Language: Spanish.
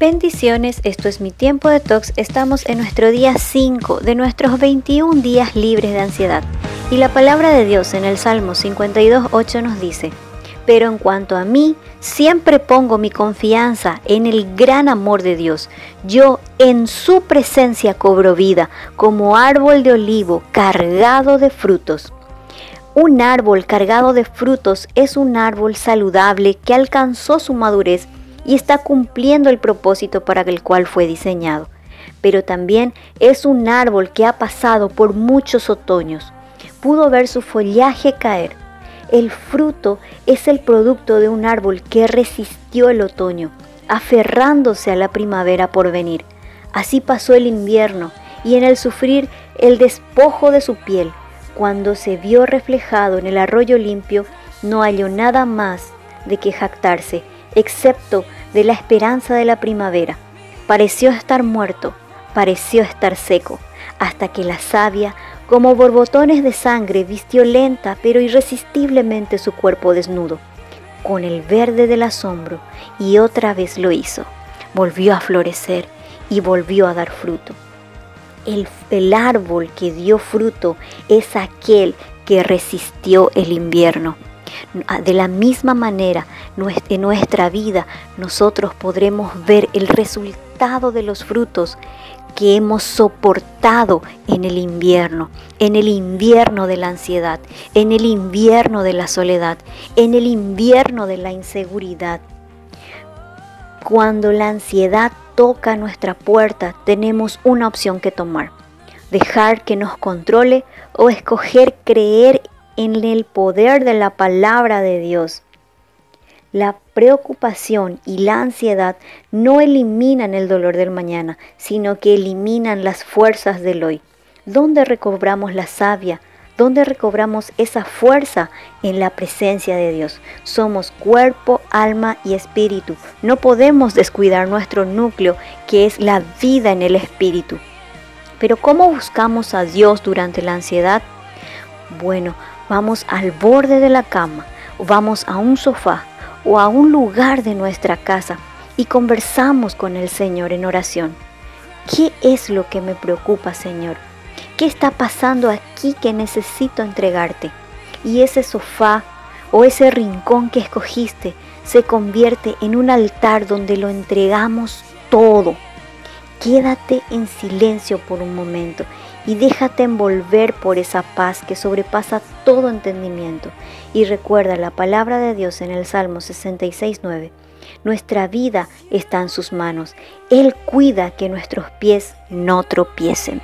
Bendiciones, esto es mi tiempo de tox. Estamos en nuestro día 5 de nuestros 21 días libres de ansiedad. Y la palabra de Dios en el Salmo 52.8 nos dice, pero en cuanto a mí, siempre pongo mi confianza en el gran amor de Dios. Yo en su presencia cobro vida, como árbol de olivo cargado de frutos. Un árbol cargado de frutos es un árbol saludable que alcanzó su madurez y está cumpliendo el propósito para el cual fue diseñado. Pero también es un árbol que ha pasado por muchos otoños. Pudo ver su follaje caer. El fruto es el producto de un árbol que resistió el otoño, aferrándose a la primavera por venir. Así pasó el invierno y en el sufrir el despojo de su piel, cuando se vio reflejado en el arroyo limpio, no halló nada más de que jactarse excepto de la esperanza de la primavera. Pareció estar muerto, pareció estar seco, hasta que la savia, como borbotones de sangre, vistió lenta pero irresistiblemente su cuerpo desnudo, con el verde del asombro, y otra vez lo hizo. Volvió a florecer y volvió a dar fruto. El, el árbol que dio fruto es aquel que resistió el invierno de la misma manera, en nuestra vida nosotros podremos ver el resultado de los frutos que hemos soportado en el invierno, en el invierno de la ansiedad, en el invierno de la soledad, en el invierno de la inseguridad. Cuando la ansiedad toca nuestra puerta, tenemos una opción que tomar. Dejar que nos controle o escoger creer en el poder de la palabra de Dios. La preocupación y la ansiedad no eliminan el dolor del mañana, sino que eliminan las fuerzas del hoy. ¿Dónde recobramos la savia? ¿Dónde recobramos esa fuerza? En la presencia de Dios. Somos cuerpo, alma y espíritu. No podemos descuidar nuestro núcleo, que es la vida en el espíritu. Pero ¿cómo buscamos a Dios durante la ansiedad? Bueno, vamos al borde de la cama vamos a un sofá o a un lugar de nuestra casa y conversamos con el Señor en oración. ¿Qué es lo que me preocupa, Señor? ¿Qué está pasando aquí que necesito entregarte? Y ese sofá o ese rincón que escogiste se convierte en un altar donde lo entregamos todo. Quédate en silencio por un momento y déjate envolver por esa paz que sobrepasa todo entendimiento. Y recuerda la palabra de Dios en el Salmo 66.9. Nuestra vida está en sus manos. Él cuida que nuestros pies no tropiecen.